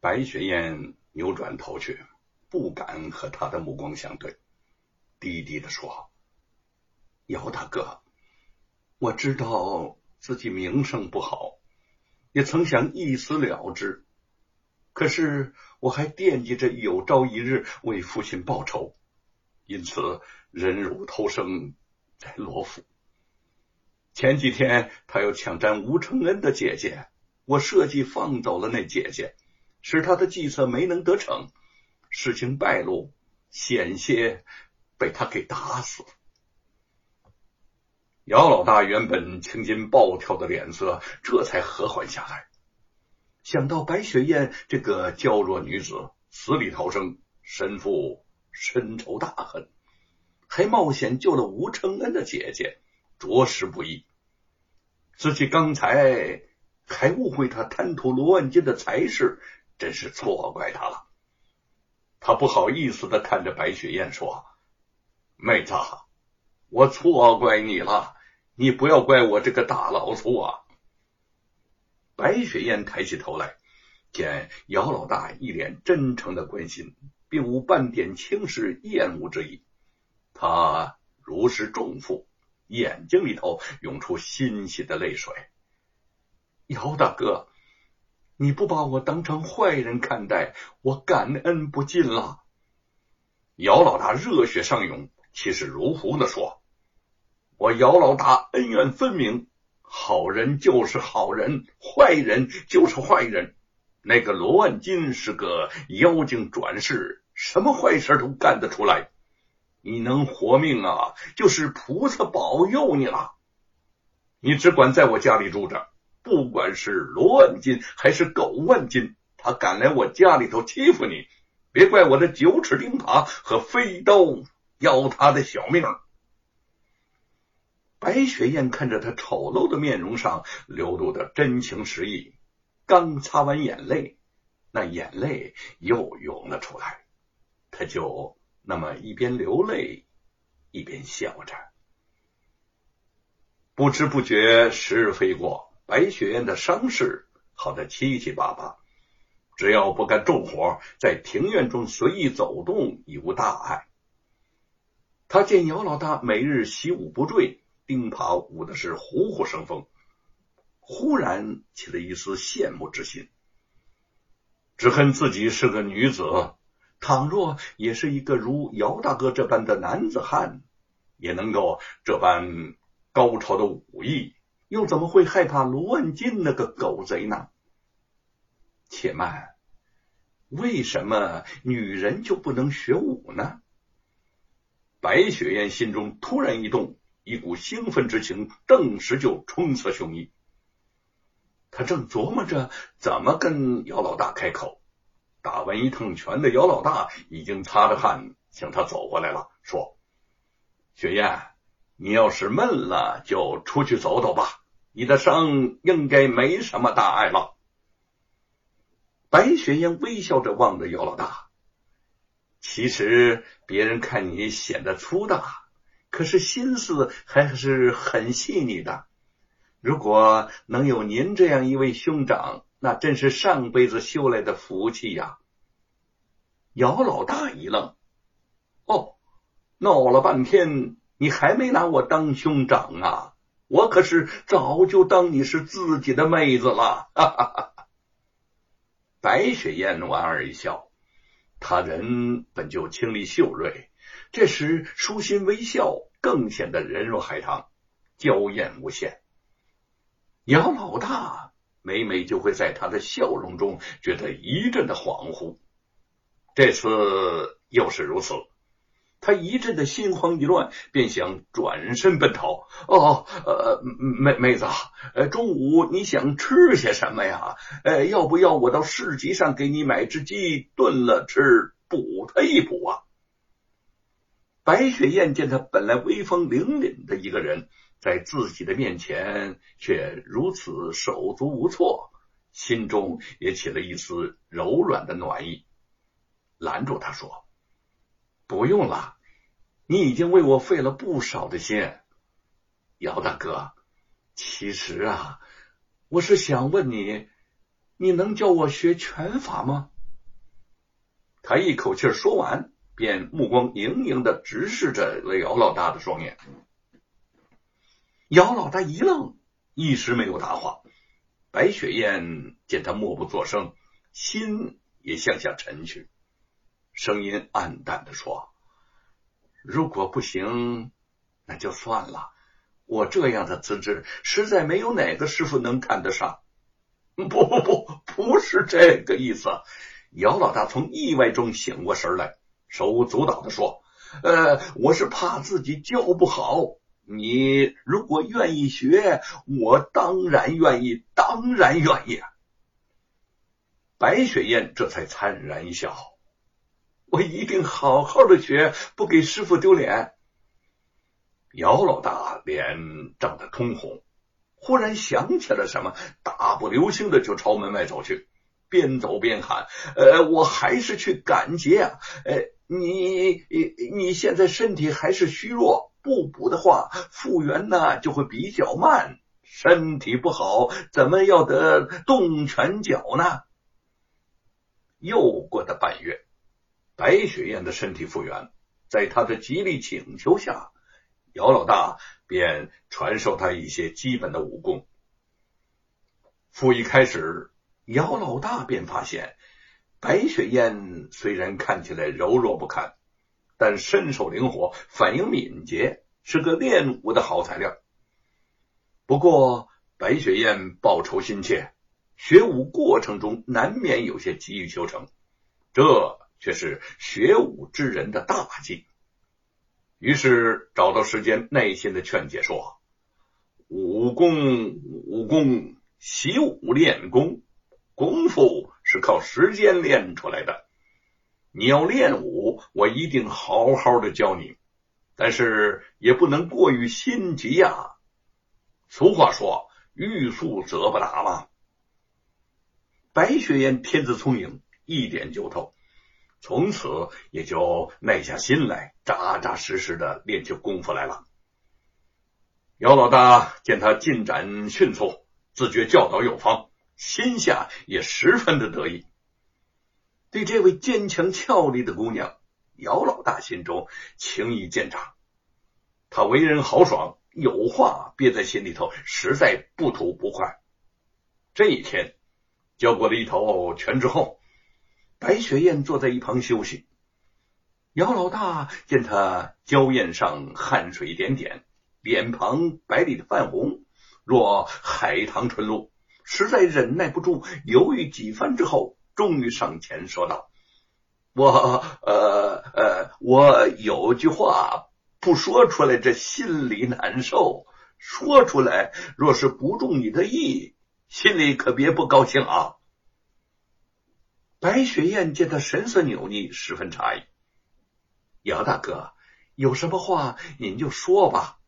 白雪燕扭转头去，不敢和他的目光相对，低低的说：“姚大哥，我知道自己名声不好，也曾想一死了之，可是我还惦记着有朝一日为父亲报仇，因此忍辱偷生在罗府。前几天他又抢占吴承恩的姐姐，我设计放走了那姐姐。”使他的计策没能得逞，事情败露，险些被他给打死。姚老大原本青筋暴跳的脸色这才和缓下来，想到白雪燕这个娇弱女子死里逃生，身负深仇大恨，还冒险救了吴承恩的姐姐，着实不易。自己刚才还误会他贪图罗万金的财势。真是错怪他了。他不好意思的看着白雪燕说：“妹子，我错怪你了，你不要怪我这个大老粗啊。”白雪燕抬起头来，见姚老大一脸真诚的关心，并无半点轻视厌恶之意。他如释重负，眼睛里头涌出欣喜的泪水。姚大哥。你不把我当成坏人看待，我感恩不尽了。姚老大热血上涌，气势如虹的说：“我姚老大恩怨分明，好人就是好人，坏人就是坏人。那个罗万金是个妖精转世，什么坏事都干得出来。你能活命啊，就是菩萨保佑你了。你只管在我家里住着。”不管是罗万金还是狗万金，他敢来我家里头欺负你，别怪我的九齿钉耙和飞刀要他的小命。白雪燕看着他丑陋的面容上流露的真情实意，刚擦完眼泪，那眼泪又涌了出来，他就那么一边流泪一边笑着，不知不觉时日飞过。白雪燕的伤势好的七七八八，只要不干重活，在庭院中随意走动已无大碍。他见姚老大每日习武不坠，钉耙舞的是虎虎生风，忽然起了一丝羡慕之心，只恨自己是个女子，倘若也是一个如姚大哥这般的男子汉，也能够这般高超的武艺。又怎么会害怕卢万金那个狗贼呢？且慢，为什么女人就不能学武呢？白雪燕心中突然一动，一股兴奋之情顿时就冲刺胸臆。他正琢磨着怎么跟姚老大开口，打完一趟拳的姚老大已经擦着汗向他走过来了，说：“雪燕。”你要是闷了，就出去走走吧。你的伤应该没什么大碍了。白雪燕微笑着望着姚老大，其实别人看你显得粗大，可是心思还是很细腻的。如果能有您这样一位兄长，那真是上辈子修来的福气呀。姚老大一愣，哦，闹了半天。你还没拿我当兄长啊！我可是早就当你是自己的妹子了。哈哈哈！白雪燕莞尔一笑，她人本就清丽秀瑞，这时舒心微笑，更显得人如海棠，娇艳无限。姚老大每每就会在她的笑容中觉得一阵的恍惚，这次又是如此。他一阵的心慌意乱，便想转身奔逃。哦，呃，妹妹子，呃，中午你想吃些什么呀？呃，要不要我到市集上给你买只鸡炖了吃，补他一补啊？白雪燕见他本来威风凛凛的一个人，在自己的面前却如此手足无措，心中也起了一丝柔软的暖意，拦住他说：“不用了。”你已经为我费了不少的心，姚大哥。其实啊，我是想问你，你能教我学拳法吗？他一口气说完，便目光盈盈的直视着姚老大的双眼。姚老大一愣，一时没有答话。白雪燕见他默不作声，心也向下沉去，声音暗淡的说：“如果不行，那就算了。我这样的资质，实在没有哪个师傅能看得上。”不不不，不是这个意思。姚老大从意外中醒过神来，手舞足蹈的说：“呃，我是怕自己教不好。你如果愿意学，我当然愿意，当然愿意。”白雪燕这才灿然一笑：“我一定好好的学，不给师傅丢脸。”姚老大脸涨得通红。忽然想起了什么，大步流星的就朝门外走去，边走边喊：“呃，我还是去赶集啊！呃，你你现在身体还是虚弱，不补的话，复原呢就会比较慢。身体不好，怎么要得动拳脚呢？”又过了半月，白雪燕的身体复原，在他的极力请求下。姚老大便传授他一些基本的武功。复一开始，姚老大便发现，白雪燕虽然看起来柔弱不堪，但身手灵活，反应敏捷，是个练武的好材料。不过，白雪燕报仇心切，学武过程中难免有些急于求成，这却是学武之人的大忌。于是找到时间，耐心的劝解说：“武功，武功，习武练功，功夫是靠时间练出来的。你要练武，我一定好好的教你，但是也不能过于心急呀。俗话说，欲速则不达嘛。”白雪燕天资聪颖，一点就透。从此也就耐下心来，扎扎实实的练起功夫来了。姚老大见他进展迅速，自觉教导有方，心下也十分的得意。对这位坚强俏丽的姑娘，姚老大心中情意渐长。他为人豪爽，有话憋在心里头，实在不吐不快。这一天，教过了一头拳之后。白雪燕坐在一旁休息，姚老大见她娇艳上汗水点点，脸庞白里的泛红，若海棠春露，实在忍耐不住，犹豫几番之后，终于上前说道：“我呃呃，我有句话不说出来，这心里难受；说出来，若是不中你的意，心里可别不高兴啊。”白雪燕见他神色扭捏，十分诧异。姚大哥，有什么话您就说吧。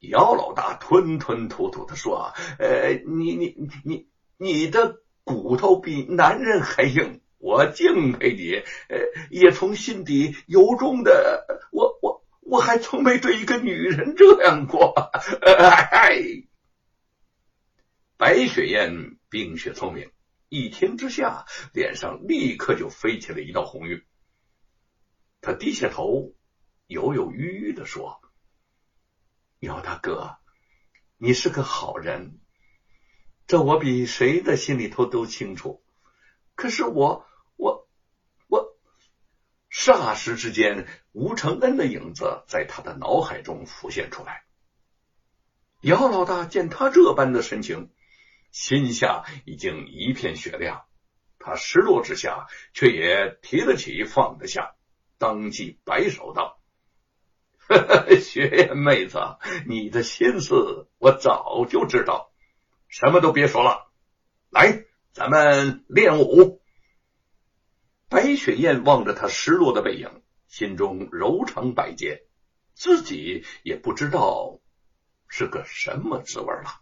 姚老大吞吞吐吐的说：“呃，你你你你的骨头比男人还硬，我敬佩你。呃，也从心底由衷的，我我我还从没对一个女人这样过。”哎，白雪燕冰雪聪明。一听之下，脸上立刻就飞起了一道红晕。他低下头，犹犹豫豫的说：“姚大哥，你是个好人，这我比谁的心里头都清楚。可是我，我，我……”霎时之间，吴承恩的影子在他的脑海中浮现出来。姚老大见他这般的神情。心下已经一片雪亮，他失落之下，却也提得起放得下，当即摆手道：“雪燕妹子，你的心思我早就知道，什么都别说了，来，咱们练武。”白雪燕望着他失落的背影，心中柔肠百结，自己也不知道是个什么滋味了。